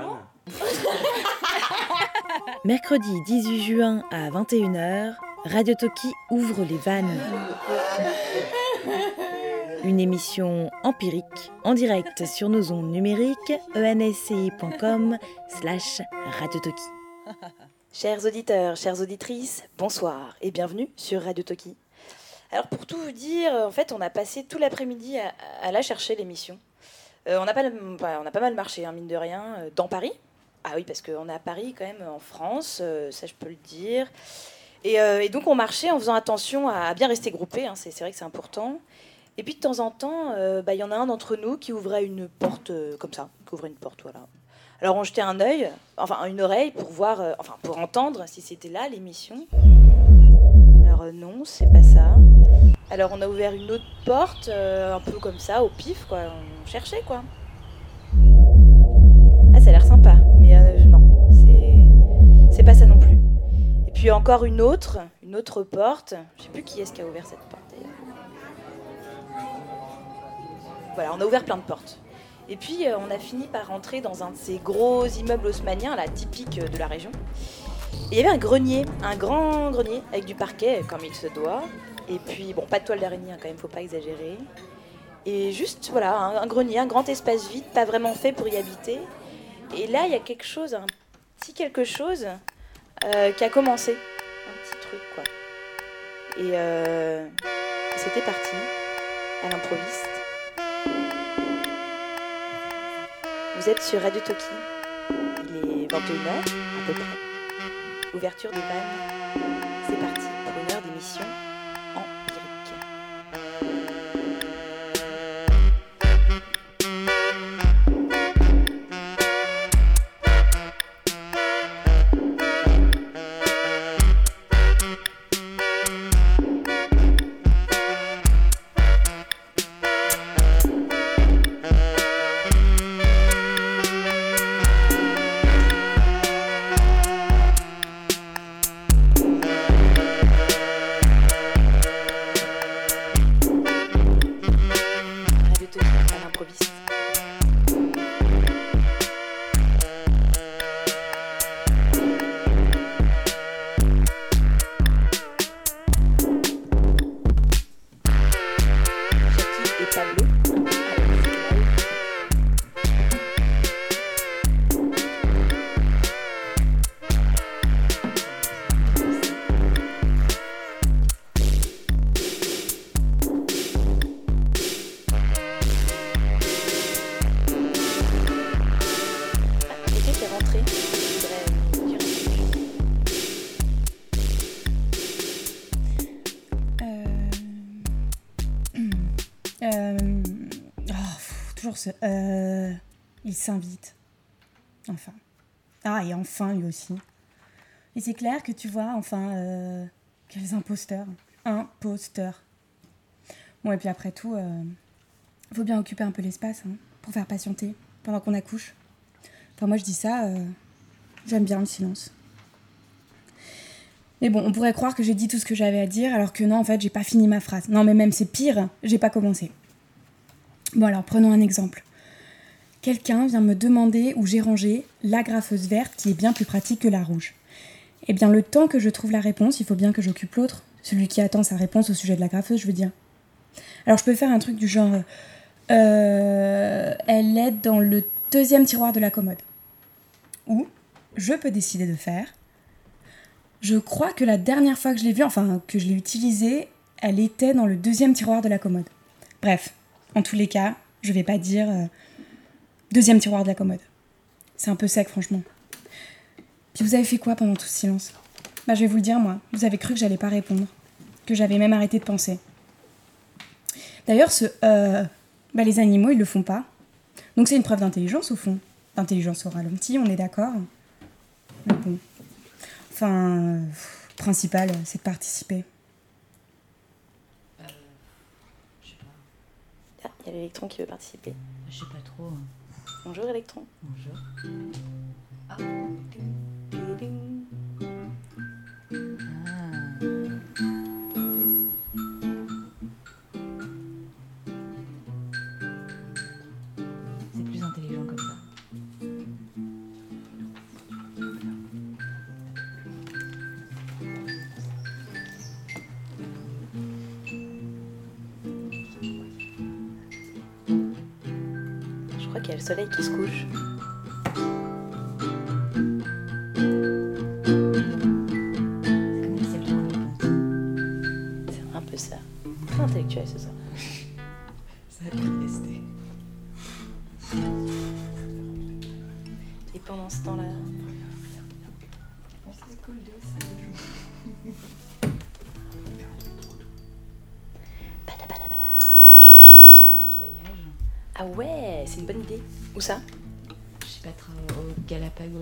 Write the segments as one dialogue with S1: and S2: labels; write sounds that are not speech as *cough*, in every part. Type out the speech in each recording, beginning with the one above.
S1: Johan. *laughs*
S2: Mercredi 18 juin à 21h, Radio Toki ouvre les vannes. Une émission empirique en direct sur nos ondes numériques ensci.com slash Radio Toki. Chers auditeurs, chères auditrices, bonsoir et bienvenue sur Radio Toki. Alors pour tout vous dire, en fait, on a passé tout l'après-midi à, à la chercher l'émission. Euh, on, a pas, mal marché, hein, mine de rien, euh, dans Paris. Ah oui, parce qu'on est à Paris quand même, en France, euh, ça je peux le dire. Et, donc on marchait en faisant attention à bien rester groupés, hein, c'est vrai que c'est important. Et puis de temps en temps, bah, il y en a un d'entre nous qui ouvrait une porte comme ça, qui ouvrait une porte, voilà. Alors on jetait un œil, enfin une oreille pour voir, enfin pour entendre si c'était là l'émission. Alors non, c'est pas ça. Alors on a ouvert une autre porte, euh, un peu comme ça, au pif, quoi. On cherchait, quoi. Ah, ça a l'air sympa, mais euh, non, c'est pas ça non plus. Et puis encore une autre, une autre porte. Je sais plus qui est-ce qui a ouvert cette porte. Voilà, on a ouvert plein de portes. Et puis euh, on a fini par rentrer dans un de ces gros immeubles haussmanniens, là, typiques de la région. Il y avait un grenier, un grand grenier avec du parquet, comme il se doit. Et puis, bon, pas de toile d'araignée, hein, quand même, faut pas exagérer. Et juste, voilà, un, grenier, un grand espace vide, pas vraiment fait pour y habiter. Et là, il y a quelque chose, un petit quelque chose euh, qui a commencé. Un petit truc, quoi. Et euh, c'était parti, à l'improviste. Vous êtes sur Radio Toki. Il est 21h, à peu près. Ouverture des vannes.
S3: Euh, il s'invite. Enfin. Ah, et enfin, lui aussi. Et c'est clair que tu vois, enfin, euh, quels imposteurs. Imposteurs. Bon, et puis après tout, euh, faut bien occuper un peu l'espace hein, pour faire patienter pendant qu'on accouche. Enfin, moi, je dis ça, euh, j'aime bien le silence. Mais bon, on pourrait croire que j'ai dit tout ce que j'avais à dire, alors que non, en fait, j'ai pas fini ma phrase. Non, mais même c'est pire, j'ai pas commencé. Bon alors, prenons un exemple. Quelqu'un vient me demander où j'ai rangé la graffeuse verte qui est bien plus pratique que la rouge. Eh bien, le temps que je trouve la réponse, il faut bien que j'occupe l'autre, celui qui attend sa réponse au sujet de la graffeuse, je veux dire. Alors, je peux faire un truc du genre euh, Elle est dans le deuxième tiroir de la commode. Ou je peux décider de faire Je crois que la dernière fois que je l'ai vue, enfin que je l'ai utilisée, elle était dans le deuxième tiroir de la commode. Bref, en tous les cas, je vais pas dire euh, deuxième tiroir de la commode. C'est un peu sec, franchement. Puis vous avez fait quoi pendant tout ce silence? Bah, je vais vous le dire, moi. Vous avez cru que j'allais pas répondre. Que j'avais même arrêté de penser. D'ailleurs, ce euh, bah, les animaux, ils le font pas. Donc c'est une preuve d'intelligence, au fond. D'intelligence au ralenti, on est d'accord. Mais bon. Enfin, principal, c'est de participer.
S2: Il y a l'électron qui veut participer.
S4: Je sais pas trop.
S2: Bonjour électron.
S4: Bonjour. Ah. C'est plus intelligent
S2: soleil qui se couche.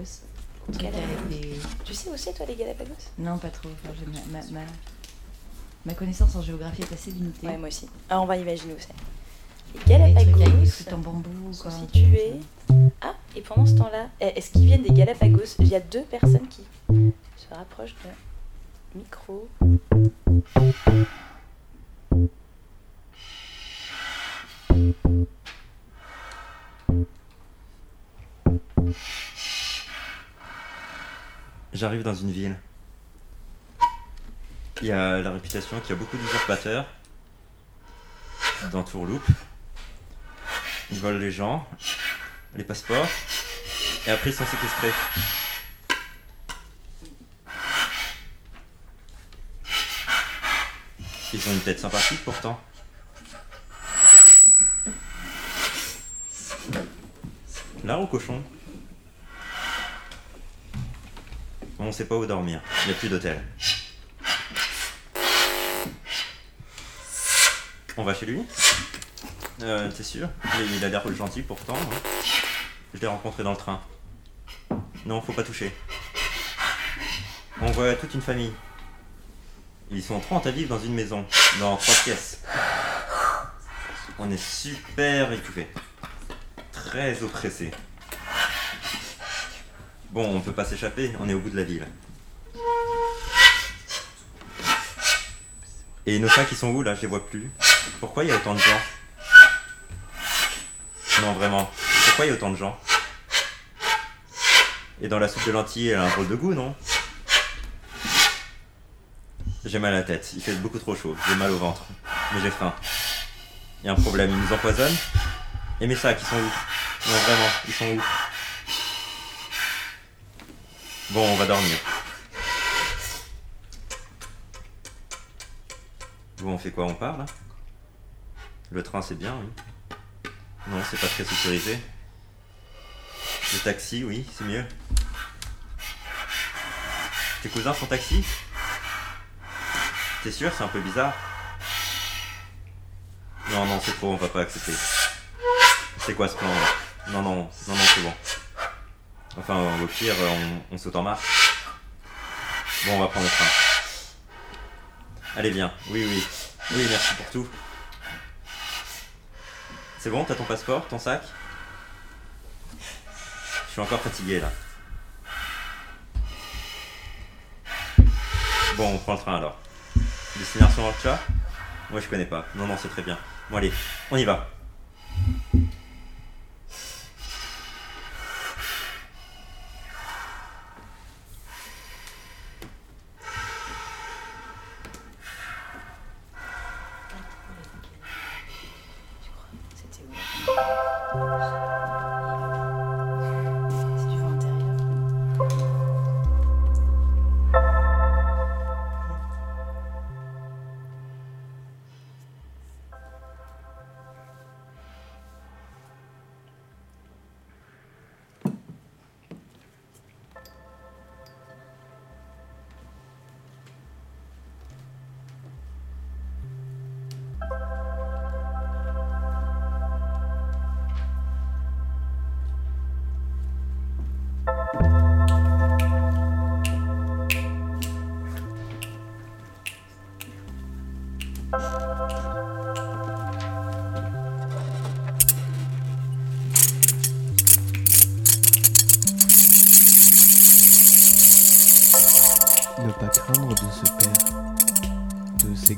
S5: Galapagos. Truc
S2: Galapagos.
S5: avec des-
S2: Tu sais où c'est toi les Galapagos?
S5: Non, pas trop. Enfin, ma, ma, ma- ma connaissance en géographie est assez limitée.
S2: Ouais, moi aussi. Ah, on va imaginer où c'est. Les
S5: trucs
S2: Galapagos
S5: trucs en bambou.
S2: sont
S5: Quoi,
S2: situés. Ah, et pendant ce temps-là, eh, est-ce qu'ils viennent des Galapagos? Il y a deux personnes qui se rapprochent de micro.
S1: J'arrive dans une ville. Il y a la réputation qu'il y a beaucoup d'usurpateurs dans Tourloupe. Ils volent les gens, les passeports, et après ils sont séquestrés. Ils ont une tête sympathique pourtant. Là au cochon On sait pas où dormir. Il n'y a plus d'hôtel. On va chez lui euh, T'es sûr il, a l'air gentil pourtant. hein. Je l'ai rencontré dans le train. Non, faut pas toucher. On voit toute une famille. Ils sont 30 à vivre dans une maison, dans trois pièces. On est super étouffés. Très oppressés. Bon, on peut pas s'échapper, on est au bout de la ville. Et nos sacs, ils sont où là? Je les vois plus. Pourquoi il y a autant de gens? Non, vraiment. Pourquoi il y a autant de gens? Et dans la soupe de lentilles, elle a un drôle de goût, non? J'ai mal à la tête, il fait beaucoup trop chaud, j'ai mal au ventre. Mais j'ai faim. Il y a un problème, ils nous empoisonnent Et mes sacs, ils sont où? Non, vraiment, ils sont où? Bon, on va dormir. Bon, on fait quoi? On part là? Le train c'est bien, oui. Non, c'est pas très sécurisé. Le taxi, oui, c'est mieux. Tes cousins sont taxi? T'es sûr? C'est un peu bizarre. Non, non, c'est trop, on va pas accepter. C'est quoi ce plan là? Non, non, non, non, c'est bon. Enfin, au pire, on, on saute en marche. Bon, on va prendre le train. Allez, viens. Oui, oui. Oui, merci pour tout. C'est bon, t'as ton passeport, ton sac? Je suis encore fatigué là. Bon, on prend le train alors. Destination Orcha? Moi je connais pas. Non, non, c'est très bien. Bon, allez, on y va.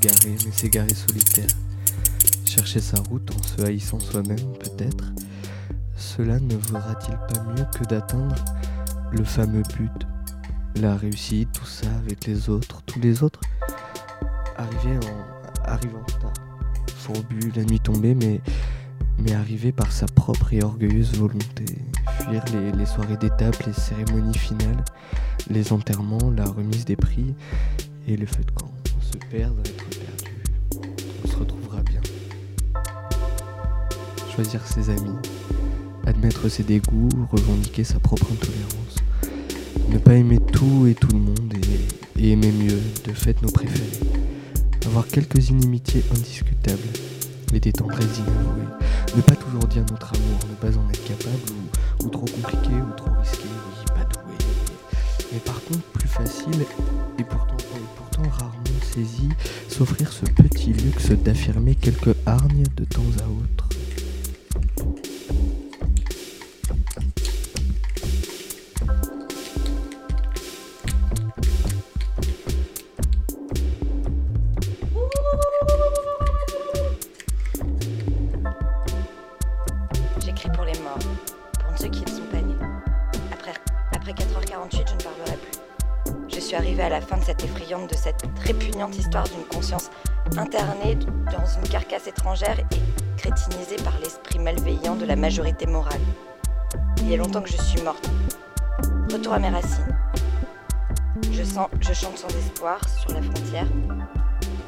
S6: Mais s'égarer solitaire. Chercher sa route en se haïssant soi-même, peut-être. Cela ne vaudra-t-il pas mieux que d'atteindre le fameux but, la réussite, tout ça avec les autres, tous les autres? Arriver en, arriver en retard, fourbu, la nuit tombée, mais, mais arriver par sa propre et orgueilleuse volonté, fuir les, soirées d'étape, les cérémonies finales, les enterrements, la remise des prix et le feu de camp. Se perdre, Choisir ses amis, admettre ses dégoûts, revendiquer sa propre intolérance. Ne pas aimer tout et tout le monde et, aimer mieux, de fait, nos préférés. Avoir quelques inimitiés indiscutables et des tendresses inavouées. Ne pas toujours dire notre amour, ne pas en être capable ou, trop compliqué ou trop risqué, oui, pas doué. Mais par contre, plus facile et pourtant, et pourtant rarement saisi, s'offrir ce petit luxe d'affirmer quelques hargnes de temps à autre.
S5: Longtemps que je suis morte. Retour à mes racines. Je, sens, je chante sans espoir sur la frontière.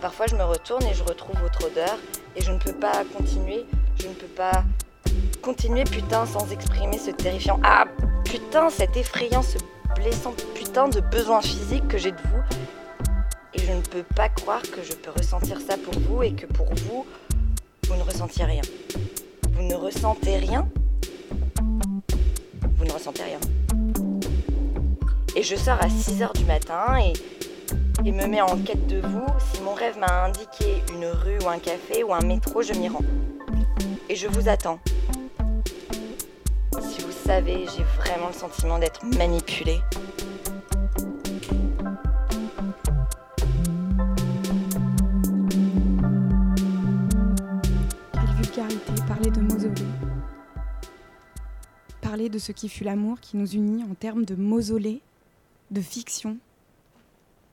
S5: Parfois je me retourne et je retrouve votre odeur et je ne peux pas continuer, je ne peux pas continuer putain sans exprimer ce terrifiant Ah putain, cet effrayant, ce blessant putain de besoin physique que j'ai de vous et je ne peux pas croire que je peux ressentir ça pour vous et que pour vous, vous ne ressentiez rien. Vous ne ressentez rien? Et je sors à 6h du matin et, et me mets en quête de vous. Si mon rêve m'a indiqué une rue ou un café ou un métro, je m'y rends. Et je vous attends. Si vous savez, j'ai vraiment le sentiment d'être manipulée.
S3: Ce qui fut l'amour qui nous unit en termes de mausolée, de fiction.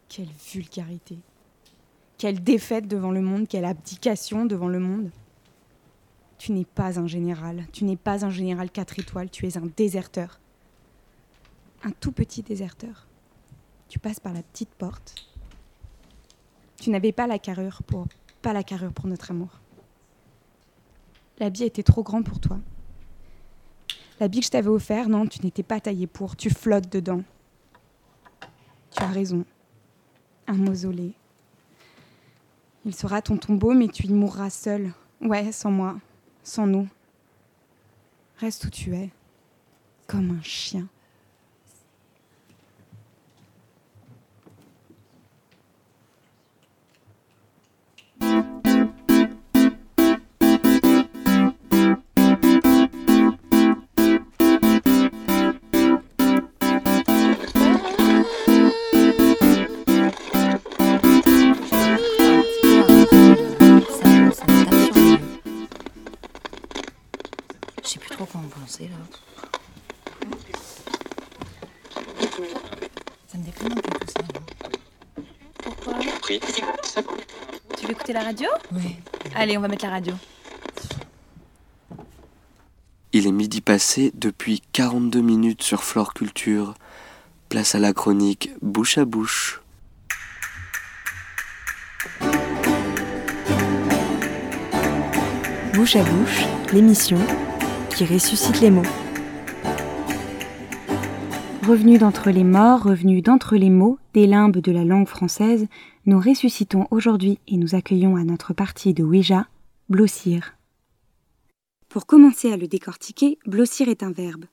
S3: Quelle vulgarité. Quelle défaite devant le monde, quelle abdication devant le monde. Tu n'es pas un général, tu n'es pas un général 4 étoiles, tu es un déserteur. Un tout petit déserteur. Tu passes par la petite porte. Tu n'avais pas la carrure pour pas la carrure pour notre amour. L'habit était trop grand pour toi. L'habit que je t'avais offert, non, tu n'étais pas taillé pour, tu flottes dedans. Tu as raison. Un mausolée. Il sera ton tombeau, mais tu y mourras seul. Ouais, sans moi, sans nous. Reste où tu es, comme un chien.
S7: Ça me déprime un peu tout ça. Pourquoi Tu veux écouter la radio
S5: Oui.
S7: Allez, on va mettre la radio.
S6: Il est midi passé depuis 42 minutes sur Flore Culture. Place à la chronique bouche à bouche.
S8: Bouche à bouche, l'émission qui ressuscite les mots. Revenus d'entre les morts, revenus d'entre les mots, des limbes de la langue française, nous ressuscitons aujourd'hui et nous accueillons à notre partie de Ouija, blossir. Pour commencer à le décortiquer, blossir est un verbe.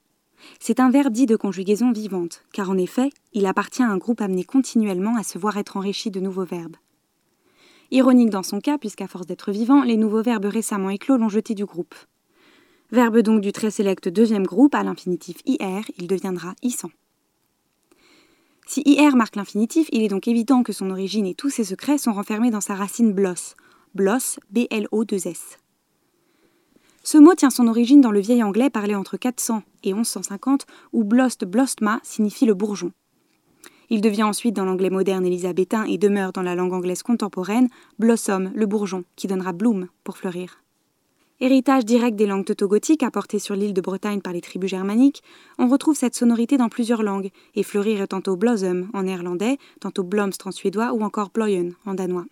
S8: C'est un verbe dit de conjugaison vivante, car en effet, il appartient à un groupe amené continuellement à se voir être enrichi de nouveaux verbes. Ironique dans son cas, puisqu'à force d'être vivant, les nouveaux verbes récemment éclos l'ont jeté du groupe. Verbe donc du très sélect deuxième groupe à l'infinitif IR, il deviendra ISAN. Si IR marque l'infinitif, il est donc évident que son origine et tous ses secrets sont renfermés dans sa racine BLOS, BLOS, B-L-O-2-S. Ce mot tient son origine dans le vieil anglais parlé entre 400 et 1150, où blost blostma signifie le bourgeon. Il devient ensuite dans l'anglais moderne élisabétain et demeure dans la langue anglaise contemporaine blossom, le bourgeon, qui donnera bloom pour fleurir. Héritage direct des langues tautogothiques apportées sur l'île de Bretagne par les tribus germaniques, on retrouve cette sonorité dans plusieurs langues, et fleurir tantôt blossom en néerlandais, tantôt blomst en suédois ou encore bloyen en danois.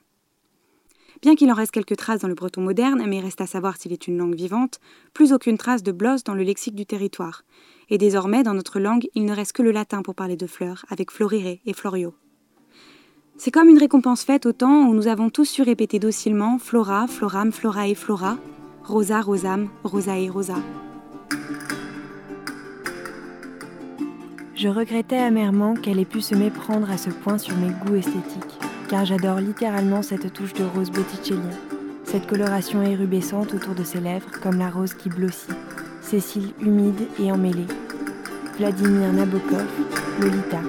S8: Bien qu'il en reste quelques traces dans le breton moderne, mais reste à savoir s'il est une langue vivante, plus aucune trace de blos dans le lexique du territoire. Et désormais, dans notre langue, il ne reste que le latin pour parler de fleurs, avec florire et florio. C'est comme une récompense faite au temps où nous avons tous su répéter docilement flora, floram, flora et flora, rosa, rosam, rosa et rosa. Je regrettais amèrement qu'elle ait pu se méprendre à ce point sur mes goûts esthétiques, car j'adore littéralement cette touche de rose botticellien, cette coloration érubescente autour de ses lèvres comme la rose qui blossit, ses cils humides et emmêlés. Vladimir Nabokov, Lolita.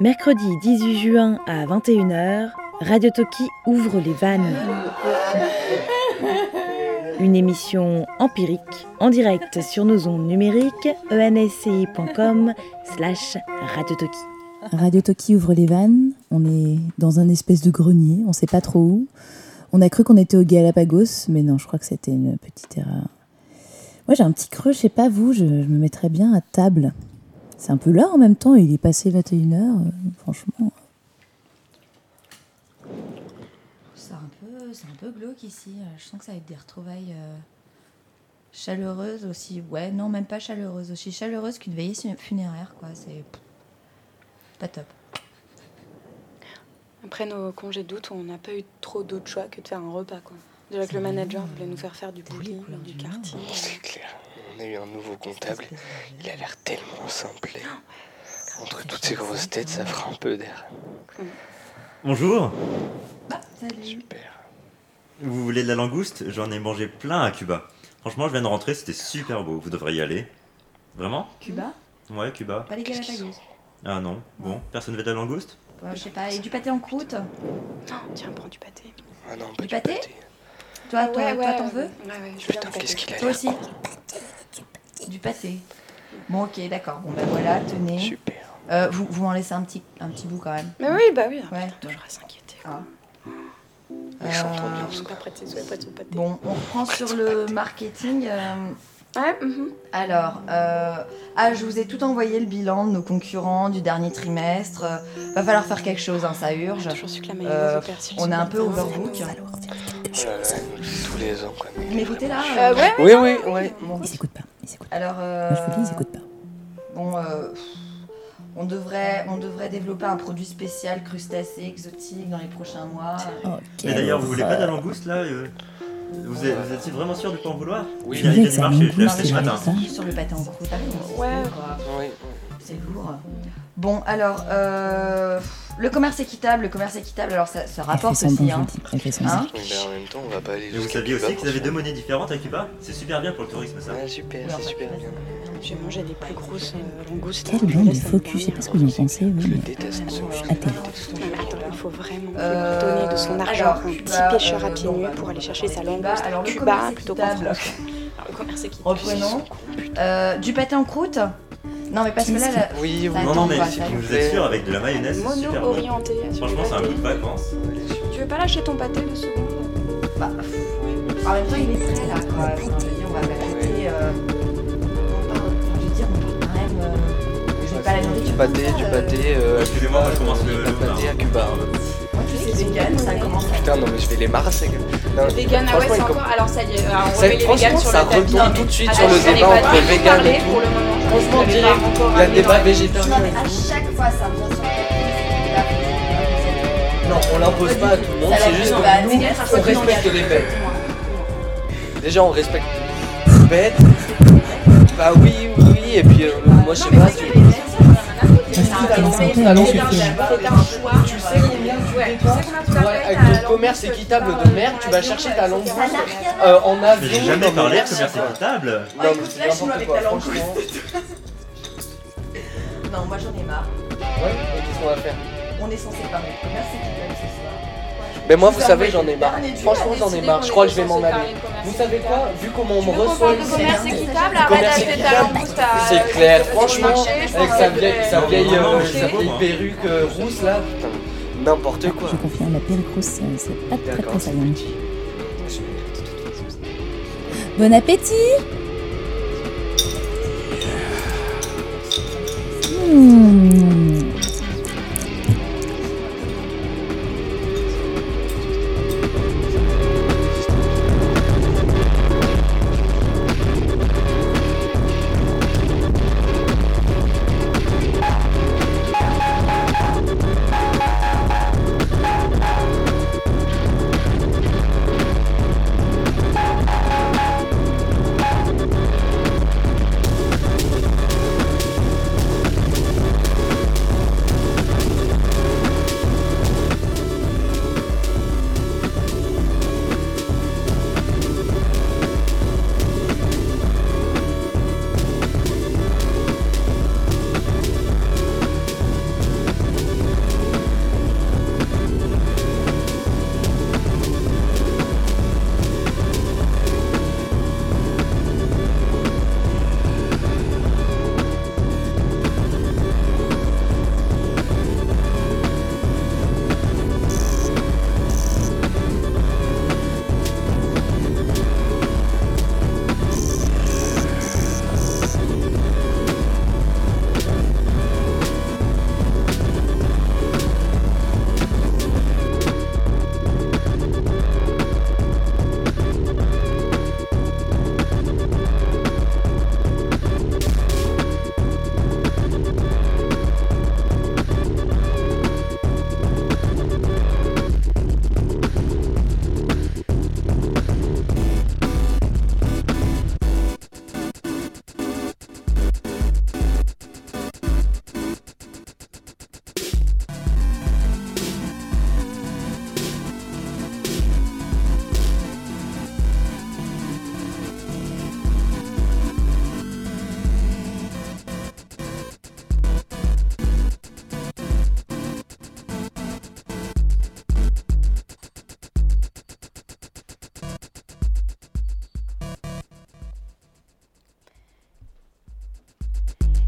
S9: Mercredi 18 juin à 21h, Radio Toki ouvre les vannes. Une émission empirique en direct sur nos ondes numériques ensci.com slash Radio Toki.
S4: Radio Toki ouvre les vannes. On est dans un espèce de grenier, on sait pas trop où. On a cru qu'on était au Galapagos, mais non, je crois que c'était une petite erreur. Moi j'ai un petit creux, je sais pas vous, je, je me mettrais bien à table. C'est un peu là en même temps, il est passé 21h, euh, franchement.
S5: C'est un, peu, c'est un peu glauque ici. Je sens que ça va être des retrouvailles euh, chaleureuses aussi. Ouais, non, même pas chaleureuses. Aussi chaleureuses qu'une veillée funéraire, quoi. C'est pas top.
S10: Après nos congés d'août, on n'a pas eu trop d'autre choix que de faire un repas. Quoi. Déjà que le manager voulait nous faire faire du bowling, du karting.
S6: C'est clair. On a eu un nouveau comptable. Il a l'air tellement simple. Entre toutes ces grosses têtes, ça fera un peu d'air.
S1: Bonjour,
S5: Salut.
S6: Super.
S1: vous voulez de la langouste? J'en ai mangé plein à Cuba. Franchement, je viens de rentrer, c'était super beau, vous devriez y aller. Vraiment?
S5: Cuba?
S1: Ouais, Cuba.
S5: Pas les Galapagos.
S1: Ah non, bon, personne veut de la langouste?
S5: Ouais, je sais pas. Et du pâté en croûte?
S10: Non, tiens, prends du pâté.
S6: Ah non,
S5: Du pâté? Toi, toi, toi, t'en veux?
S10: Ouais, ouais, je
S6: Putain, qu'est-ce qu'il a
S5: Toi aussi Du pâté. Bon, ok, d'accord. Bon, ben voilà, tenez.
S6: Super.
S5: Euh, vous vous m'en laissez un petit, un petit bout quand même.
S10: Mais oui, bah oui,
S5: Ouais.
S10: toujours à s'inquiéter.
S5: Ah.
S6: Trop
S5: Euh,
S6: bien,
S10: pas pâté.
S5: Bon, on reprend sur le marketing. euh,
S10: Ouais, mhm.
S5: Alors, euh, ah, je vous ai tout envoyé le bilan de nos concurrents du dernier trimestre. Euh, va falloir faire quelque chose, hein, ça urge. Euh, on est un peu overbook.
S6: Les ans. Quoi.
S5: Vous là
S10: Euh, ouais,
S6: Oui, oui, oui.
S5: Bon,
S4: Ils s'écoutent pas, ils s'écoutent pas.
S5: alors, euh,
S4: Moi je vous dis, ils s'écoutent pas.
S5: bon, euh, on devrait, on devrait développer un produit spécial crustacé exotique dans les prochains mois.
S1: Mais d'ailleurs, vous voulez pas de la langouste là euh Vous êtes, vous êtes vraiment sûr de pas en vouloir?
S6: Oui,
S1: Il y a, du marché, je l'ai acheté ce matin.
S5: sur le pâté en croûte.
S10: Ouais.
S5: quoi.
S6: oui.
S5: C'est lourd. Bon, alors, euh, le commerce équitable, le commerce équitable, alors ça, rapporte aussi. Hein.
S4: vous.
S5: Hein
S6: mais en même temps, on va pas aller
S1: vous saviez aussi qu'ils avaient deux monnaies différentes à Cuba? C'est super bien pour le tourisme ça.
S6: Ouais, super, c'est super bien.
S10: J'ai mangé des plus grosses euh, langoustes.
S4: Quelle
S10: en
S4: bande de focus, je sais pas ce que vous en pensez,
S6: le
S4: mais
S6: déteste, ce film.
S4: à terre.
S10: Il faut vraiment
S5: Euh,
S10: donner de son argent
S5: alors,
S10: à un
S5: Cuba,
S10: petit pêcheur à
S5: euh,
S10: pieds nus
S5: bah,
S10: pour aller
S5: on
S10: chercher sa langouste
S5: Alors,
S10: à
S5: le
S10: Cuba
S5: commerce
S10: plutôt qu'en
S5: équitable.
S10: France. Alors, le commerce équitable.
S5: Reprenons. Du pâté en croûte Non, mais parce que là, là-
S6: Oui, oui.
S5: Ça
S1: Non, non, mais si
S5: ça
S1: vous êtes sûr, avec de la mayonnaise, c'est super bon.
S10: Mono-orienté.
S1: Franchement, c'est un coup de vacances.
S10: Tu veux pas lâcher ton pâté deux secondes
S5: bah, en même temps, il est prêt là, quoi. Enfin, je veux dire, on va euh, enfin, je veux dire, on parle quand même. euh, je vais pas la nourriture.
S6: Du pâté,
S5: ça,
S6: du
S5: euh,
S6: pâté. euh,
S1: Excusez-moi, moi, je commence le-
S6: pâté à Cuba.
S5: Moi, tu sais, c'est vegan, ça commence à.
S6: Putain, non, mais je vais les marrer. Non,
S10: Vegan, ah ouais, c'est encore. Alors ça y est, alors, on
S6: Ça-
S10: remet les
S6: franchement,
S10: vegans sur
S6: ça
S10: le tapis.
S6: retombe
S10: Non, mais
S6: tout de suite sur le débat entre vegan et tout. Franchement, direct, il y a le
S10: aller
S6: débat
S10: dans-
S6: végétarien.
S5: Non, mais à chaque fois, ça revient sur.
S6: Non, on l'impose pas à tout le monde, c'est juste que nous, on respecte les bêtes. Déjà, on respecte les bêtes. Bah oui, oui, oui, et puis euh, moi, je sais pas.
S4: Un
S10: un choix.
S6: Tu sais combien tu avec le commerce équitable de merde, tu vas chercher ta langue euh, en avion.
S1: j'ai jamais
S6: dans
S1: parlé de commerce équitable.
S6: Non, mais
S5: lâche-moi
S6: n'importe
S5: avec
S6: quoi,
S5: ta langue. Non, moi j'en ai marre.
S6: Ouais, et qu'est-ce qu'on va faire?
S5: On est censé parler de commerce équitable ce soir.
S6: Mais moi, vous savez, j'en ai marre. Franchement, j'en ai marre. Je crois que je vais m'en aller. Vous savez quoi? Vu comment on me reçoit ici.
S5: commerce équitable, arrête d'acheter ta langouste à.
S6: C'est clair, franchement, avec sa vieille, sa euh, sa vieille perruque euh, rousse là, n'importe quoi.
S4: Je confirme, la perruque rousse, c'est c'est pas très
S6: D'accord,
S4: très saillant. Bon appétit Mmh.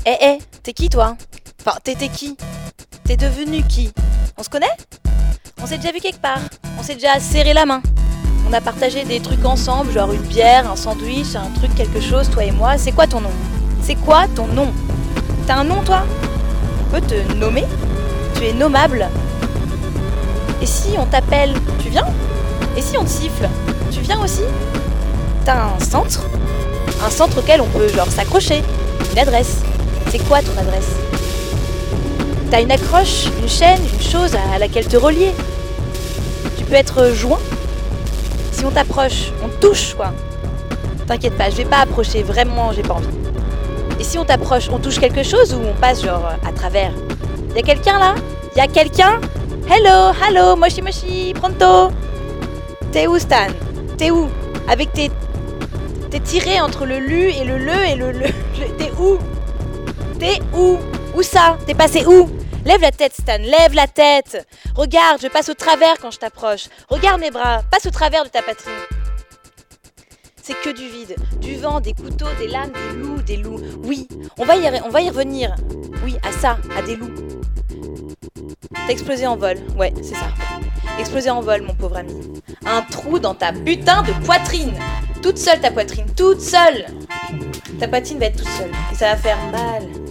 S2: Eh eh, t'es qui toi Enfin, t'étais qui T'es devenu qui On se connaît On s'est déjà vu quelque part. On s'est déjà serré la main. On a partagé des trucs ensemble, genre une bière, un sandwich, un truc, quelque chose, toi et moi. C'est quoi ton nom C'est quoi ton nom T'as un nom toi On peut te nommer Tu es nommable. Et si on t'appelle, tu viens Et si on te siffle, tu viens aussi T'as un centre Un centre auquel on peut genre s'accrocher. Une adresse. C'est quoi ton adresse T'as une accroche, une chaîne, une chose à laquelle te relier. Tu peux être joint. Si on t'approche, on touche quoi. T'inquiète pas, je vais pas approcher, vraiment, j'ai pas envie. Et si on t'approche, on touche quelque chose ou on passe genre à travers Y a quelqu'un là? Y a quelqu'un? Hello, hello, moshi moshi, pronto T'es où Stan? T'es où? Avec tes... T'es tiré entre le lu et le le et le... le- *laughs* T'es où? T'es où? Où ça? T'es passé où? Lève la tête Stan, lève la tête Regarde, je passe au travers quand je t'approche. Regarde mes bras, passe au travers de ta poitrine. C'est que du vide, du vent, des couteaux, des lames, des loups, des loups. Oui, on va y, on va y revenir. Oui, à ça, à des loups. T'as explosé en vol, ouais, c'est ça. Explosé en vol, mon pauvre ami. Un trou dans ta putain de poitrine. Toute seule ta poitrine, toute seule. Ta poitrine va être toute seule et ça va faire mal.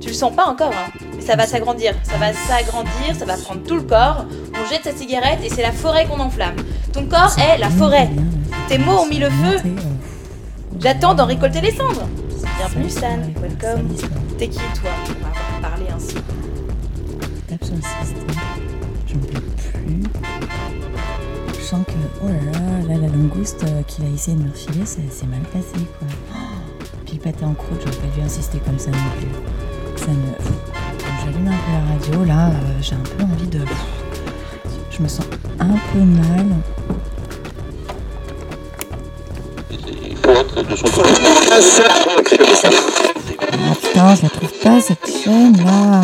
S2: Tu le sens pas encore, hein, mais ça va s'agrandir. Ça va s'agrandir, ça va prendre tout le corps. On jette sa cigarette et c'est la forêt qu'on enflamme. Ton corps est la forêt. Tes mots ont mis le feu. J'attends d'en récolter les cendres. Bienvenue Stan, welcome. T'es qui toi? On va parler ainsi.
S4: Tape sur le système. J'en peux plus. Je sens que, oh là là, là la langouste euh, qu'il a essayé de me refiler, c'est c'est mal passé quoi. Oh, puis le pâté en croûte, j'aurais pas dû insister comme ça non plus. Ça me. J'allume un peu la radio, là, euh, j'ai un peu envie de. Je me sens un peu mal. Ah putain, je la trouve pas cette chaîne là.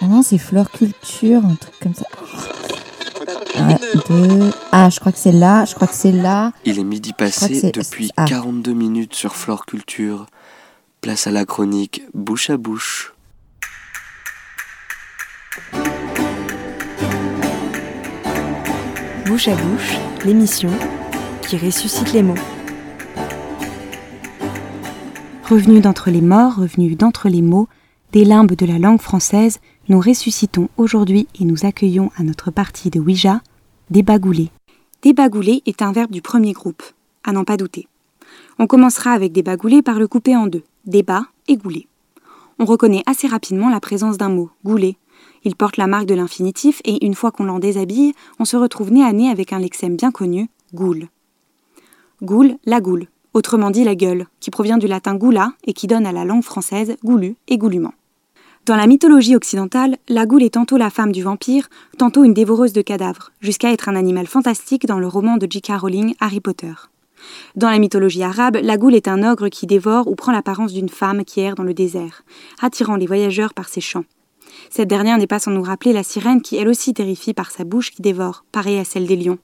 S4: Ah non, c'est Fleur Culture, un truc comme ça. Un, deux. Ah, je crois que c'est là, je crois que c'est là.
S6: Il est midi passé depuis 42 ah. minutes sur Flore Culture. Place à la chronique bouche à bouche.
S8: Bouche à bouche, l'émission qui ressuscite les mots. Revenu d'entre les morts, revenu d'entre les mots, des limbes de la langue française, nous ressuscitons aujourd'hui et nous accueillons à notre partie de Ouija débagouler. Débagouler est un verbe du premier groupe, à n'en pas douter. On commencera avec débagouler par le couper en deux, débat et gouler. On reconnaît assez rapidement la présence d'un mot, gouler. Il porte la marque de l'infinitif et une fois qu'on l'en déshabille, on se retrouve nez à nez avec un lexème bien connu, goule. Goule, la goule, autrement dit la gueule, qui provient du latin gula et qui donne à la langue française goulu et goulument. Dans la mythologie occidentale, la goule est tantôt la femme du vampire, tantôt une dévoreuse de cadavres, jusqu'à être un animal fantastique dans le roman de J.K. Rowling Harry Potter. Dans la mythologie arabe, la goule est un ogre qui dévore ou prend l'apparence d'une femme qui erre dans le désert, attirant les voyageurs par ses chants. Cette dernière n'est pas sans nous rappeler la sirène qui elle aussi terrifie par sa bouche qui dévore, pareille à celle des lions.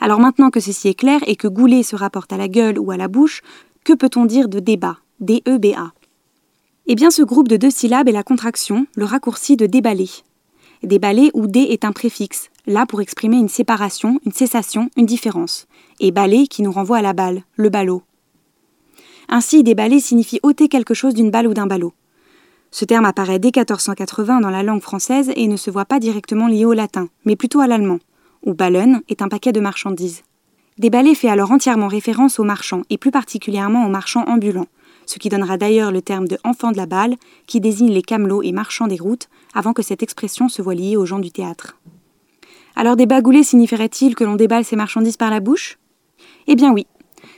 S8: Alors maintenant que ceci est clair et que gouler se rapporte à la gueule ou à la bouche, que peut-on dire de débat D-E-B-A eh bien, ce groupe de deux syllabes est la contraction, le raccourci de déballer. Déballer où dé est un préfixe, là pour exprimer une séparation, une cessation, une différence. Et baller qui nous renvoie à la balle, le ballot. Ainsi, déballer signifie ôter quelque chose d'une balle ou d'un ballot. Ce terme apparaît dès 1480 dans la langue française et ne se voit pas directement lié au latin, mais plutôt à l'allemand, où ballen est un paquet de marchandises. Déballer fait alors entièrement référence aux marchands, et plus particulièrement aux marchands ambulants, ce qui donnera d'ailleurs le terme de enfant de la balle, qui désigne les camelots et marchands des routes, avant que cette expression se voie liée aux gens du théâtre. Alors débagouler signifierait-il que l'on déballe ses marchandises par la bouche? Eh bien oui.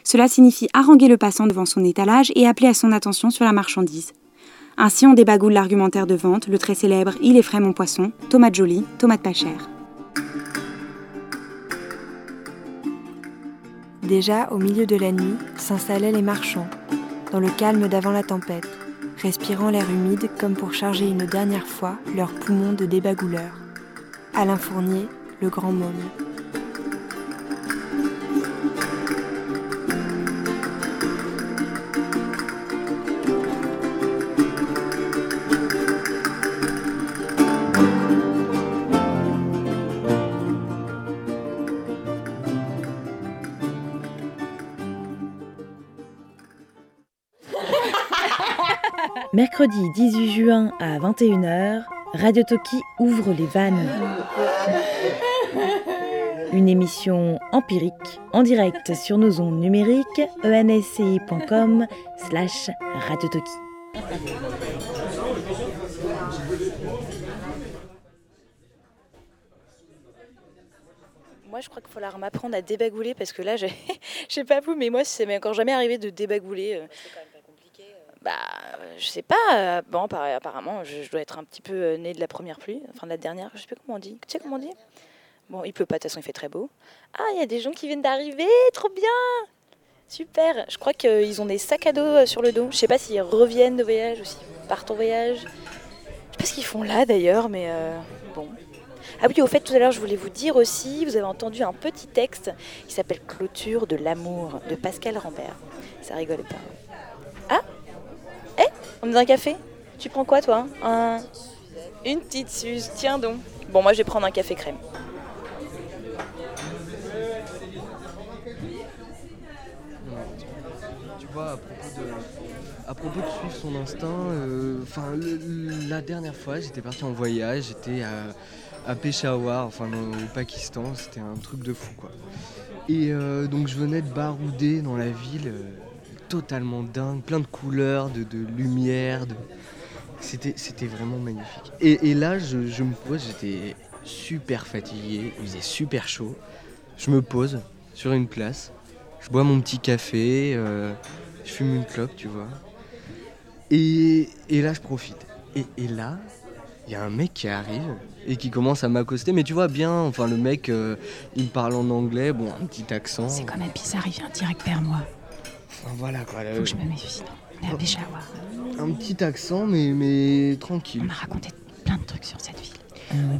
S8: Cela signifie haranguer le passant devant son étalage et appeler à son attention sur la marchandise. Ainsi on débagoule l'argumentaire de vente, le très célèbre Il est frais mon poisson, tomate jolie, tomate pas chère. Déjà, au milieu de la nuit, s'installaient les marchands, dans le calme d'avant la tempête, respirant l'air humide comme pour charger une dernière fois leurs poumons de débagouleurs. Alain Fournier, le grand môme. Mercredi 18 juin à 21h, Radio Toki ouvre les vannes. Une émission empirique en direct sur nos ondes numériques ensci.com slash Radio Toki.
S2: Moi, je crois qu'il faut m'apprendre à débagouler parce que là, *laughs* je sais pas vous, mais moi, c'est encore jamais arrivé de débagouler. Bah, je sais pas. Euh, bon, apparemment, je, dois être un petit peu euh, né de la première pluie, enfin de la dernière, je sais pas comment on dit. Tu sais comment on dit? Bon, il pleut pas, de toute façon, il fait très beau. Ah, il y a des gens qui viennent d'arriver, trop bien Super Je crois qu'ils ont des sacs à dos euh, sur le dos. Je sais pas s'ils reviennent de voyage ou s'ils partent en voyage. Je sais pas ce qu'ils font là d'ailleurs, mais bon. Ah oui, au fait, tout à l'heure, je voulais vous dire aussi, vous avez entendu un petit texte qui s'appelle Clôture de l'amour de Pascal Rambert. Ça rigole pas. Ah On est dans un café Tu prends quoi toi un... Une petite suze, tiens donc. Bon, moi je vais prendre un café crème.
S6: Tu vois, à propos de, suivre son instinct, euh, enfin, la dernière fois j'étais parti en voyage, j'étais à, à Peshawar, enfin au Pakistan, c'était un truc de fou quoi. Et euh, donc je venais de barouder dans la ville. Euh, totalement dingue, plein de couleurs, de, lumière. De... C'était, vraiment magnifique. Et, là, je, me pose, j'étais super fatigué, il faisait super chaud. Je me pose sur une place, je bois mon petit café, euh, je fume une clope, tu vois. Et, là, je profite. Et, là, il y a un mec qui arrive et qui commence à m'accoster. Mais tu vois bien, enfin, le mec, euh, il parle en anglais, bon, un petit accent.
S11: C'est quand même bizarre, il vient direct vers moi
S6: voilà quoi.
S11: Faut que je me méfie. On est à Peshawar.
S6: Un petit accent, mais, mais tranquille.
S11: On m'a raconté plein de trucs sur cette ville.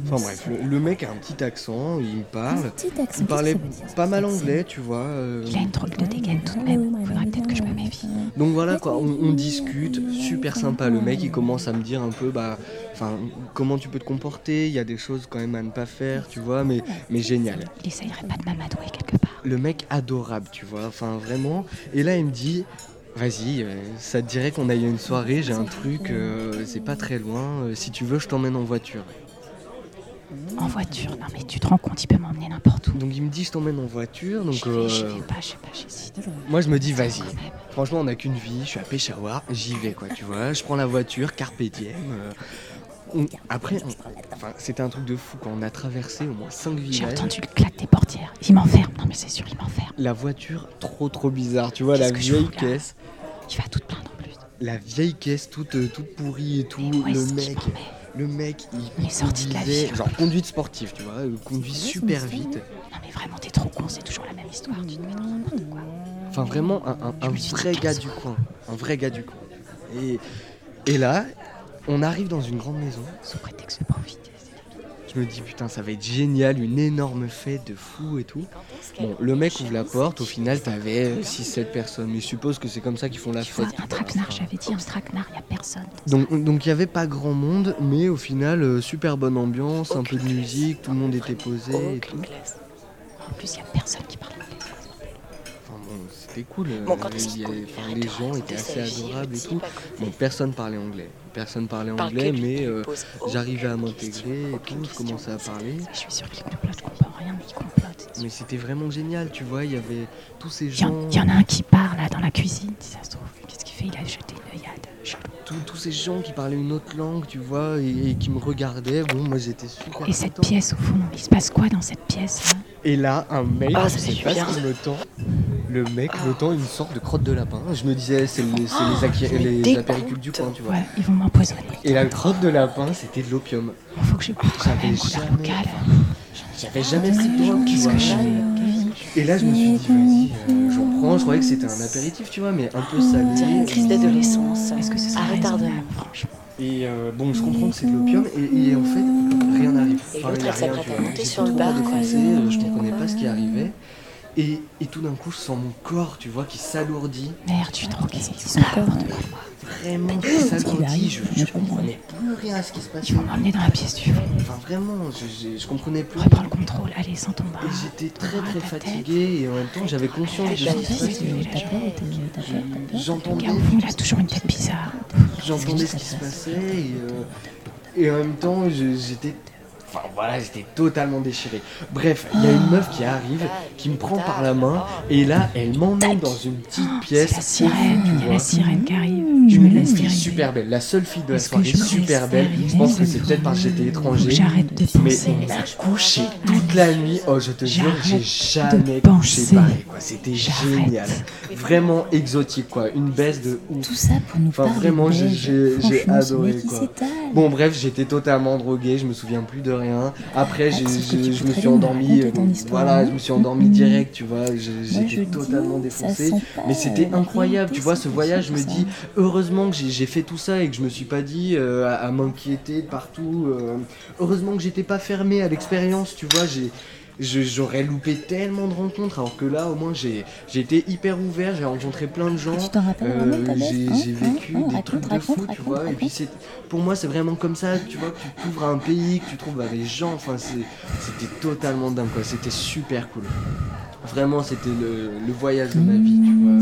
S6: Enfin bref, le, le mec a un petit accent, il me parle.
S4: Un petit accent,
S6: Il parlait
S4: que ça veut dire,
S6: pas mal anglais, tu vois. euh,
S11: Il a une drôle de dégaine tout de même. Faudrait peut-être que je me méfie.
S6: Donc voilà quoi, on, on discute, super sympa. Le mec il commence à me dire un peu bah, enfin comment tu peux te comporter. Il y a des choses quand même à ne pas faire, tu vois, mais mais génial.
S11: Il essayerait pas de m'amadouer quelque part.
S6: Le mec adorable, tu vois, enfin vraiment. Et là il me dit. Vas-y, euh, ça te dirait qu'on aille à une soirée, j'ai un truc, euh, c'est pas très loin, euh, si tu veux je t'emmène en voiture.
S11: En voiture, non mais tu te rends compte, il peut m'emmener n'importe où.
S6: Donc il me dit je t'emmène en voiture, donc
S11: Je vais, je
S6: euh,
S11: vais pas, je sais pas, j'hésite.
S6: moi je me dis vas-y. Franchement on n'a qu'une vie, je suis à Peshawar, j'y vais quoi, tu vois. Je prends la voiture, carpe diem. euh, on- Après, on- enfin, c'était un truc de fou quand on a traversé au moins 5
S11: J'ai
S6: villages.
S11: entendu le claque des portières. Il m'enferme, non mais c'est sûr, il m'enferme.
S6: La voiture trop trop bizarre, tu vois, la
S11: je
S6: vieille
S11: fous,
S6: caisse.
S11: Il va toute plaindre en plus.
S6: La vieille caisse toute, euh, toute pourrie et tout. Le mec, le mec, il,
S11: est sorti de la ville.
S6: genre conduite sportive, tu vois, euh, conduit super vite.
S11: Non mais vraiment, t'es trop con, c'est toujours la même histoire. Tu te mets dans n'importe quoi.
S6: Enfin, vraiment, un, un- un vrai gars du coin. Un vrai gars du coin. Et, et là, on arrive dans une grande maison.
S11: Sous prétexte de profiter.
S6: Je me dis, putain, ça va être génial, une énorme fête de fou et tout. Bon, le mec ouvre la porte, au final, t'avais 6-7 personnes. Mais je suppose que c'est comme ça qu'ils font la fête.
S11: un traquenard, j'avais dit, un traquenard, y a personne.
S6: Donc donc il y avait pas grand monde, mais au final, euh, super bonne ambiance, un peu de musique, tout le monde était posé et tout.
S11: En plus, y a personne qui parle anglais.
S6: Enfin bon, c'était cool. euh,
S2: Bon, quand
S6: avait- enfin, les gens étaient assez adorables et tout. Bon, personne parlait anglais. Personne parlait anglais, mais euh, j'arrivais à m'intégrer et tout, je commençais à parler.
S11: Je suis sûre qu'il complote, je comprends rien, mais il complote.
S6: Mais c'était vraiment génial, tu vois, il y avait tous ces
S11: Il y, en-
S6: gens,
S11: y en a un qui part là dans la cuisine, si ça se trouve. Qu'est-ce qu'il fait? Il a jeté une œillade.
S6: Tous, tous ces gens qui parlaient une autre langue, tu vois, et, et qui me regardaient. Bon, moi j'étais super
S11: Et cette pièce au fond, il se passe quoi dans cette pièce
S6: Et là, un mec,
S2: Ah,
S6: je sais pas
S2: bien.
S6: ce qu'il me tend. Le mec me tend une sorte de crotte de lapin. Je me disais, c'est les, c'est les, acqui-
S2: mais
S6: les
S2: dégoûte.
S6: apéritifs du coin, tu vois.
S11: Ouais, ils vont m'empoisonner.
S6: Et la crotte de lapin, c'était de l'opium.
S11: Il faut que je
S6: J'avais jamais-
S11: locale.
S6: J'avais jamais pris de drogue, tu
S11: Qu'est-ce
S6: vois. Et là, je me suis dit, vas-y, euh, j'en prends. Je croyais que c'était un apéritif, tu vois, mais un peu salé.
S2: C'est une crise d'adolescence.
S11: Est-ce que ce serait
S2: retardement.
S11: franchement
S6: Et euh, bon, je comprends que c'est de l'opium, et, et en fait, rien n'arrive.
S2: Et
S6: Enfin,
S2: l'autre, elle s'apprête à monter sur le bar,
S6: euh, je comprenais pas ce qui arrivait. Et, et tout d'un coup, je sens mon corps, tu vois, qui s'alourdit.
S11: Merde, suis droguée.
S4: Son corps.
S6: Vraiment, qui s'alourdit. Je,
S4: Je
S6: comprenais plus rien à ce qui se passait.
S11: Ils vont m'emmener dans la pièce du fond.
S6: Enfin, vraiment, je, je, je comprenais plus.
S11: Reprends le contrôle, allez, sans ton bras.
S6: Et j'étais très très fatigué et en même temps j'avais conscience de ce J'entendais,
S11: il a toujours une tête bizarre.
S6: j'entendais ce qui se passait et, euh, en même temps j'étais, enfin voilà, j'étais totalement déchiré. Bref, il y a une meuf qui arrive, qui me prend par la main et là elle m'emmène dans une petite pièce.
S11: C'est la sirène,
S6: tu
S11: il y a
S6: vois.
S11: la sirène qui arrive. Je me laisse
S6: fille super belle, la seule fille de la soirée, super belle. Je pense que c'est peut-être parce que j'étais étranger.
S11: j'arrête de
S6: Mais
S11: penser.
S6: on a couché toute la nuit. Oh, je te jure, j'ai jamais couché pareil. quoi. C'était génial. Vraiment exotique, quoi. Une baisse de ouf.
S4: Tout ça pour nous
S6: Enfin, vraiment, j'ai- adoré, quoi. Bon, bref, j'étais totalement drogué, je me souviens plus de rien. Après, j'ai- je me suis endormi. Voilà, je me suis endormi direct, tu vois. J'étais totalement défoncé. Mais c'était incroyable, tu vois, ce voyage, je me dis, heureusement que j'ai fait tout ça et que je me suis pas dit euh, à, m'inquiéter de partout. euh, heureusement que j'étais pas fermé à l'expérience, tu vois, j'ai. J'aurais loupé tellement de rencontres alors que là au moins j'ai été hyper ouvert, j'ai rencontré plein de gens,
S4: Tu t'en rappelles
S6: euh, j'ai
S4: hein, hein,
S6: vécu
S4: hein,
S6: des
S4: raconte,
S6: trucs de fou,
S4: raconte,
S6: tu vois, et puis c'est pour moi c'est vraiment comme ça, tu vois, que tu t'ouvres à un pays, que tu trouves bah, des gens, enfin c'était totalement dingue quoi, c'était super cool. Vraiment c'était le, le voyage de ma vie, tu vois,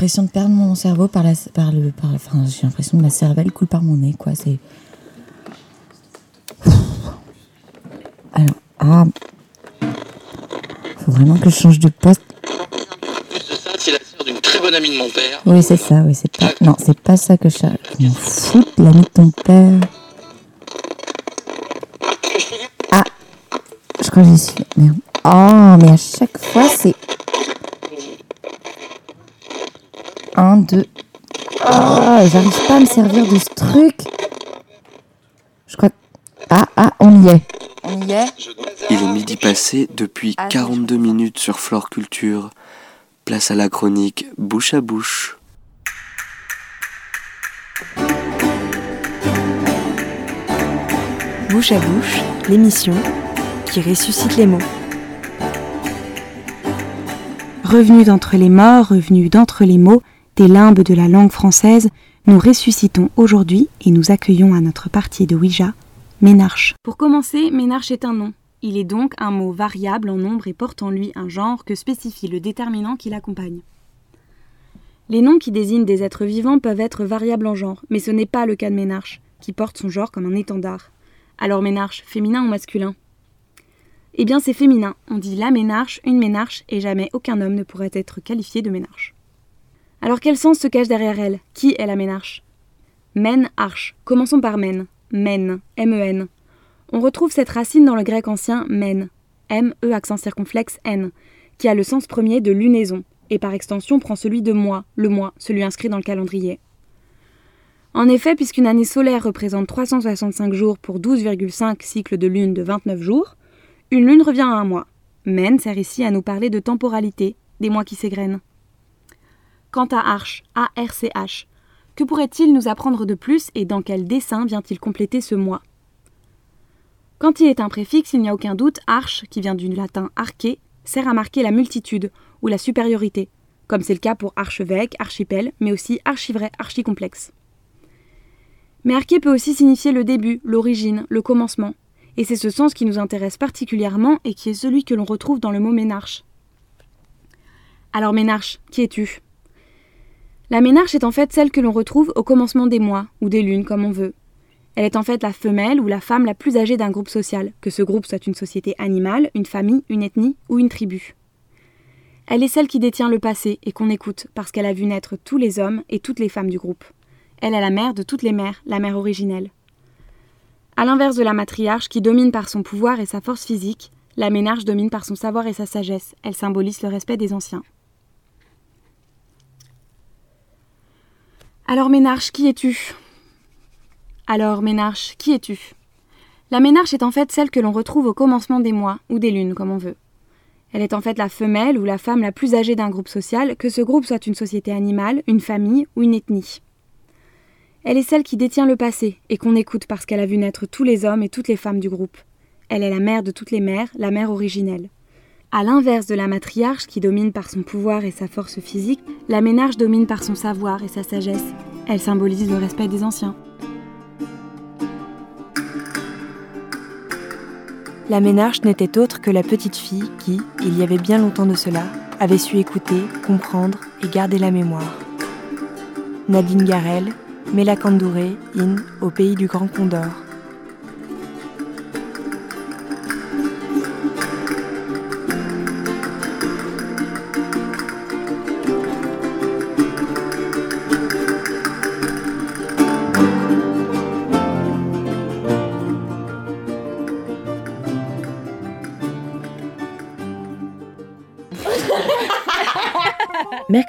S4: l'impression de perdre mon cerveau par la, par le, par, enfin j'ai l'impression que la cervelle coule par mon nez quoi. C'est. Alors ah, faut vraiment que je change de poste.
S12: C'est la sœur d'une très bonne amie de mon père.
S4: Oui c'est ça, oui c'est pas, non c'est pas ça que je cherche. Je m'en fous de l'ami de ton père. Ah, je crois que j'y suis. Merde. Oh, mais à chaque fois c'est 1, 2. Oh, j'arrive pas à me servir de ce truc. Je crois. Ah, ah, on y est. On y est.
S7: Il est midi passé depuis 42 minutes sur Flore Culture. Place à la chronique bouche à bouche.
S10: Bouche à bouche, l'émission qui ressuscite les mots. Revenus d'entre les morts, revenus d'entre les mots, des limbes de la langue française, nous ressuscitons aujourd'hui et nous accueillons à notre partie de Ouija Ménarche.
S8: Pour commencer, Ménarche est un nom. Il est donc un mot variable en nombre et porte en lui un genre que spécifie le déterminant qui l'accompagne. Les noms qui désignent des êtres vivants peuvent être variables en genre, mais ce n'est pas le cas de Ménarche, qui porte son genre comme un étendard. Alors Ménarche, féminin ou masculin? Eh bien c'est féminin, on dit la Ménarche, une Ménarche, et jamais aucun homme ne pourrait être qualifié de Ménarche. Alors quel sens se cache derrière elle? Qui est la Ménarche? Men, arche. Commençons par men. Men, M-E-N. On retrouve cette racine dans le grec ancien men, M-E accent circonflexe N, qui a le sens premier de lunaison, et par extension prend celui de mois, le mois, celui inscrit dans le calendrier. En effet, puisqu'une année solaire représente 365 jours pour 12,5 cycles de lune de 29 jours, une lune revient à un mois. Men sert ici à nous parler de temporalité, des mois qui s'égrènent. Quant à Arche, A-R-C-H, que pourrait-il nous apprendre de plus et dans quel dessin vient-il compléter ce mois Quand il est un préfixe, il n'y a aucun doute, arche, qui vient du latin arché, sert à marquer la multitude ou la supériorité, comme c'est le cas pour archevêque, archipel, mais aussi archivray, archicomplexe. Mais arché peut aussi signifier le début, l'origine, le commencement, et c'est ce sens qui nous intéresse particulièrement et qui est celui que l'on retrouve dans le mot ménarche. Alors ménarche, qui es-tu? La ménarche est en fait celle que l'on retrouve au commencement des mois, ou des lunes comme on veut. Elle est en fait la femelle ou la femme la plus âgée d'un groupe social, que ce groupe soit une société animale, une famille, une ethnie ou une tribu. Elle est celle qui détient le passé et qu'on écoute parce qu'elle a vu naître tous les hommes et toutes les femmes du groupe. Elle est la mère de toutes les mères, la mère originelle. À l'inverse de la matriarche qui domine par son pouvoir et sa force physique, la ménarche domine par son savoir et sa sagesse. Elle symbolise le respect des anciens. Alors ménarche, qui es-tu? Alors ménarche, qui es-tu? La ménarche est en fait celle que l'on retrouve au commencement des mois, ou des lunes, comme on veut. Elle est en fait la femelle ou la femme la plus âgée d'un groupe social, que ce groupe soit une société animale, une famille ou une ethnie. Elle est celle qui détient le passé et qu'on écoute parce qu'elle a vu naître tous les hommes et toutes les femmes du groupe. Elle est la mère de toutes les mères, la mère originelle. À l'inverse de la matriarche qui domine par son pouvoir et sa force physique, la ménarche domine par son savoir et sa sagesse. Elle symbolise le respect des anciens.
S10: La ménarche n'était autre que la petite fille qui, il y avait bien longtemps de cela, avait su écouter, comprendre et garder la mémoire. Nadine Garel, Mela Kandouré, in Au pays du Grand Condor.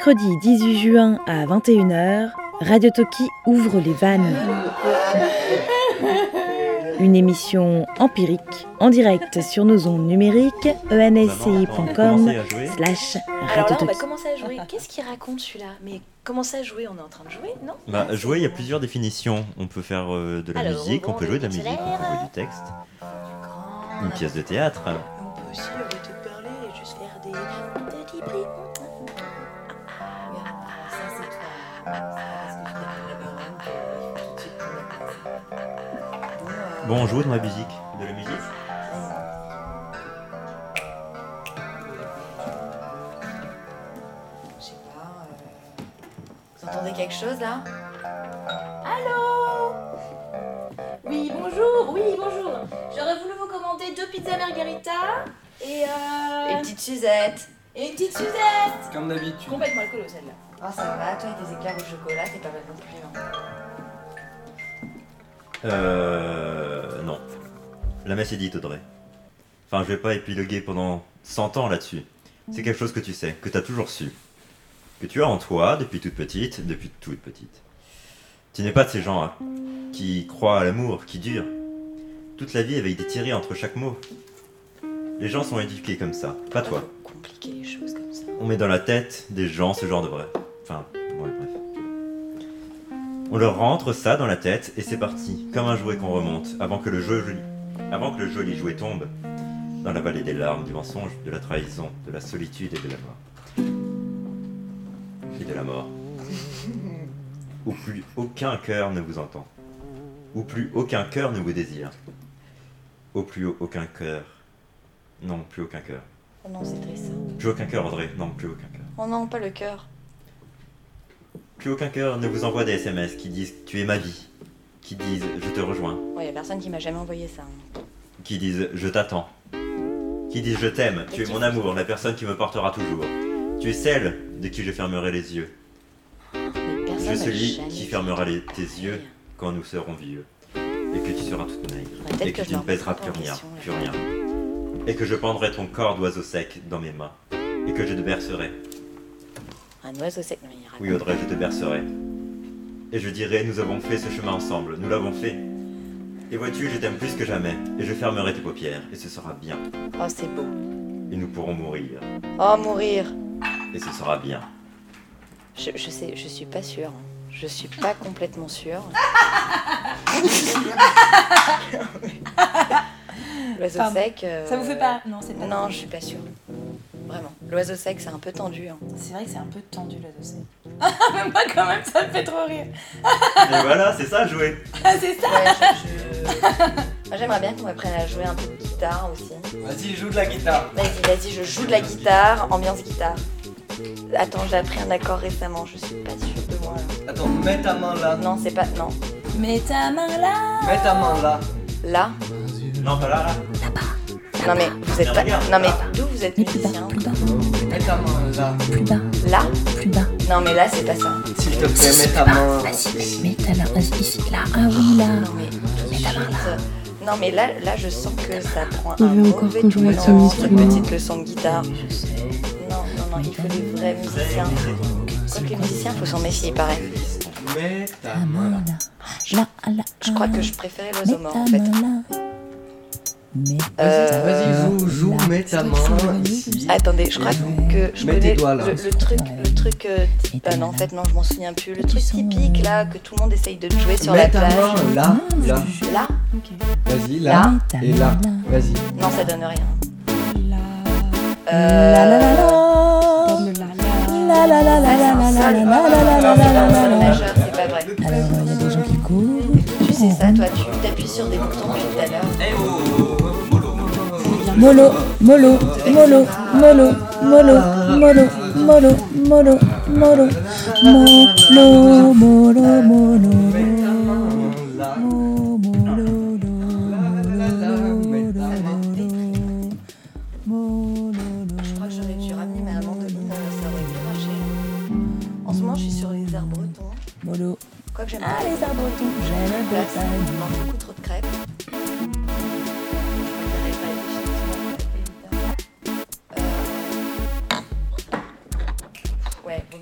S10: Mercredi 18 juin à 21h, Radio Toki ouvre les vannes. Une émission empirique en direct sur nos ondes numériques ensci.com slash
S2: Alors là, on va commencer à jouer. Qu'est-ce qu'il raconte celui-là? Mais commencer à jouer, on est en train de jouer, non?
S1: Bah, jouer, il y a plusieurs définitions. On peut faire euh, de la
S2: Alors,
S1: musique, on peut jouer de la musique, on peut jouer du texte. Une pièce de théâtre.
S2: On peut aussi
S1: Bon, on joue dans la musique. De la musique Je sais pas.
S5: Euh, vous entendez quelque chose là?
S2: Allô? Oui, bonjour, oui, bonjour. J'aurais voulu vous commander deux pizzas margarita et. Euh...
S5: Et une petite Suzette.
S2: Et une petite Suzette
S13: Comme d'habitude.
S2: Complètement alcoolo celle-là.
S5: Ah, oh, ça va, toi et tes éclairs au chocolat, t'es pas mal non plus. Hein.
S1: Euh. La messe est dite, Audrey. Enfin, je vais pas épiloguer pendant 100 ans là-dessus. C'est quelque chose que tu sais, que tu as toujours su. Que tu as en toi depuis toute petite, depuis toute petite. Tu n'es pas de ces gens hein, qui croient à l'amour, qui durent. Toute la vie avec des tirés entre chaque mot. Les gens sont éduqués comme ça, pas toi.
S5: Compliquer les choses comme ça.
S1: On met dans la tête des gens ce genre de vrai. Enfin, ouais, bref. On leur rentre ça dans la tête et c'est parti, comme un jouet qu'on remonte, avant que le jeu avant que le joli jouet tombe, dans la vallée des larmes, du mensonge, de la trahison, de la solitude et de la mort. Et de la mort. *laughs* Où plus aucun cœur ne vous entend. Où plus aucun cœur ne vous désire. Au plus aucun cœur. Non, plus aucun cœur.
S5: Oh non, c'est triste ça.
S1: Plus aucun cœur, Audrey. Non, plus aucun cœur.
S5: Oh non, pas le cœur.
S1: Plus aucun cœur ne vous envoie des SMS qui disent tu es ma vie, qui disent je te rejoins,
S5: Ouais, y a personne qui m'a jamais envoyé ça. hein.
S1: qui disent je t'attends, qui disent je t'aime, tu es mon amour, la personne qui me portera toujours. Tu es celle de qui je fermerai les yeux. Je
S5: m'a
S1: celui qui fermera les- tes yeux quand nous serons vieux. Et que tu seras toute maigre. Et
S5: que
S1: tu ne pèseras plus
S5: en
S1: rien, plus rien. Et que je pendrai ton corps d'oiseau sec dans mes mains. Et que je te bercerai.
S5: Un oiseau sec, non, il raconte.
S1: Oui, Audrey, je te bercerai. Et je dirai, nous avons fait ce chemin ensemble, nous l'avons fait. Et vois-tu, je t'aime plus que jamais, et je fermerai tes paupières, et ce sera bien.
S5: Oh, c'est beau.
S1: Et nous pourrons mourir,
S5: Oh, mourir.
S1: et ce sera bien.
S5: Je, je sais, je suis pas sûre. Je suis pas complètement sûre. *laughs* L'oiseau sec. euh,
S2: Ça vous fait pas Non, c'est pas
S5: Non, je suis pas sûre. Vraiment. L'oiseau sec, c'est un peu tendu. hein.
S2: C'est vrai que c'est un peu tendu de sec. *laughs* Mais moi quand même ça me fait trop rire.
S1: Et voilà, c'est ça, jouer. *laughs*
S2: Ah c'est ça *laughs*
S5: Moi, j'aimerais bien qu'on m'apprenne à jouer un peu de guitare aussi.
S13: Vas-y, joue de la guitare.
S5: Vas-y, vas-y, je joue de la guitare, ambiance guitare. Attends, j'ai appris un accord récemment, je suis pas sûre de moi là.
S13: Attends, mets ta main là.
S5: Non, c'est pas. Non.
S2: Mets ta main là
S13: Mets ta main là.
S5: Là
S1: Non, pas là, là.
S5: Non mais vous êtes pas. Non mais d'où vous êtes musicien
S13: Mets ta main là.
S11: Plus bas,
S5: Là
S11: plus bas.
S5: Non mais là c'est pas ça.
S13: S'il te plaît, mets ta main.
S11: Vas-y, mets ta main vas-y, ici, là. Ah oui, là.
S5: Non mais
S11: Mets ta main là.
S5: Non mais là, là je sens que ça prend
S11: Il
S5: un
S11: veut encore
S5: mauvais
S11: qu'on joue avec son
S5: tournant, cette petite leçon de guitare. Non, non, non, il faut des vrais musiciens. Quoique les musiciens, faut s'en méfier, il paraît.
S13: Mets ta main
S11: là. Là, là.
S5: Je crois que je préférais l'oiseau
S11: Mets
S5: mort
S11: ta
S5: en fait. Euh,
S13: Vas-y, joue, joue, mets ta main ici.
S5: Attendez, je crois que je
S13: Mets tes
S5: connais
S13: doigts, là.
S5: le, le truc, le truc. euh, ah non, en fait non, je m'en souviens plus. Le truc typique là que tout le monde essaye de jouer sur
S13: Mets
S5: la
S13: ta
S5: plage.
S13: main là, là.
S5: Là
S13: Vas-y, là. Et là. Vas-y.
S5: Non, ça donne rien.
S3: La
S5: Euh,
S3: la la la la la la la la la la la la la la la la la la
S5: sol
S3: la
S5: majeur, c'est pas vrai.
S11: Alors, il y a des gens qui courent.
S5: Tu sais ça, toi, tu t'appuies sur des boutons depuis tout à l'heure.
S13: Eh oh, mollo.
S3: Molo, molo, molo, molo, molo, molo, molo, molo, molo, molo, molo, molo,
S5: Je crois que j'aurais dû ramener ma mandoline, ça aurait pu marcher. En ce moment, je suis sur les airs bretons.
S3: molo.
S5: Quoi que j'aime
S3: Ah, les bretons, j'aime
S5: Là,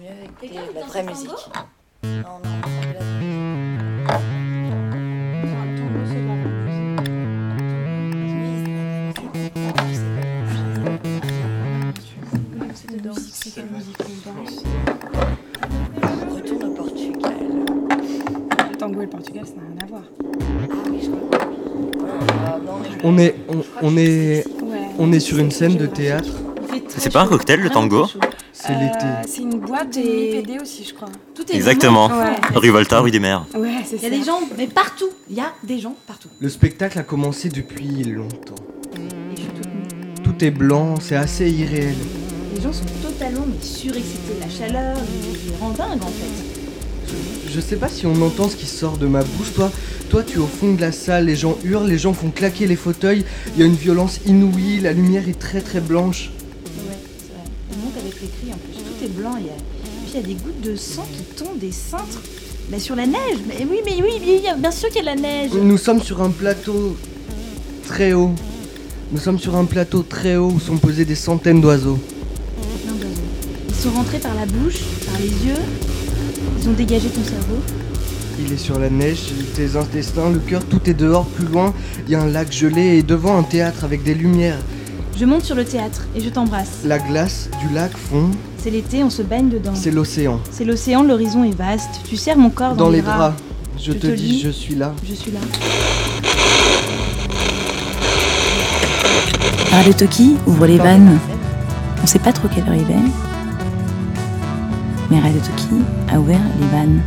S5: mieux écouter de la vraie musique. Non, non, c'est de la Retourne au Portugal.
S3: Le tango et le Portugal, ça n'a rien à voir.
S5: Ah oui, je crois. Ah, non, mais je-
S6: On est, on, on est,
S3: Ouais.
S6: on est sur une scène de théâtre.
S1: C'est pas un cocktail, le tango
S6: C'est l'été.
S3: C'est une boîte et PD aussi, je crois.
S2: Tout est
S1: Exactement.
S3: Ouais.
S1: Rue Volta, rue des Mers.
S3: Ouais, c'est
S2: Il
S3: ça.
S2: y a des gens, mais partout. Il y a des gens partout.
S6: Le spectacle a commencé depuis longtemps. Tout est blanc, c'est assez irréel.
S2: Les gens sont totalement mais surexcités. La chaleur les, rend dingues en fait.
S6: Je sais pas si on entend ce qui sort de ma bouche. Toi, toi, tu es au fond de la salle, les gens hurlent, les gens font claquer les fauteuils. Il y a une violence inouïe, la lumière est très très blanche.
S2: En plus. Tout est blanc. Il y a... Puis il y a des gouttes de sang qui tombent des cintres. Mais sur la neige. Mais oui, mais oui, oui, bien sûr qu'il y a de la neige.
S6: Nous sommes sur un plateau très haut. Nous sommes sur un plateau très haut où sont posés des centaines d'oiseaux.
S2: Plein d'oiseaux. Ils sont rentrés par la bouche, par les yeux. Ils ont dégagé ton cerveau.
S6: Il est sur la neige, tes intestins, le cœur, tout est dehors, plus loin. Il y a un lac gelé et devant un théâtre avec des lumières.
S2: Je monte sur le théâtre et je t'embrasse.
S6: La glace du lac fond.
S2: C'est l'été, on se baigne dedans.
S6: C'est l'océan.
S2: C'est l'océan, l'horizon est vaste. Tu serres mon corps dans,
S6: Dans les
S2: bras.
S6: draps. Je,
S2: Je
S6: te,
S2: te
S6: dis,
S2: lis.
S6: je suis là.
S2: Je suis là.
S5: Radio Toki ouvre les vannes. On sait pas trop quelle heure il est. Mais Radio Toki a ouvert les vannes.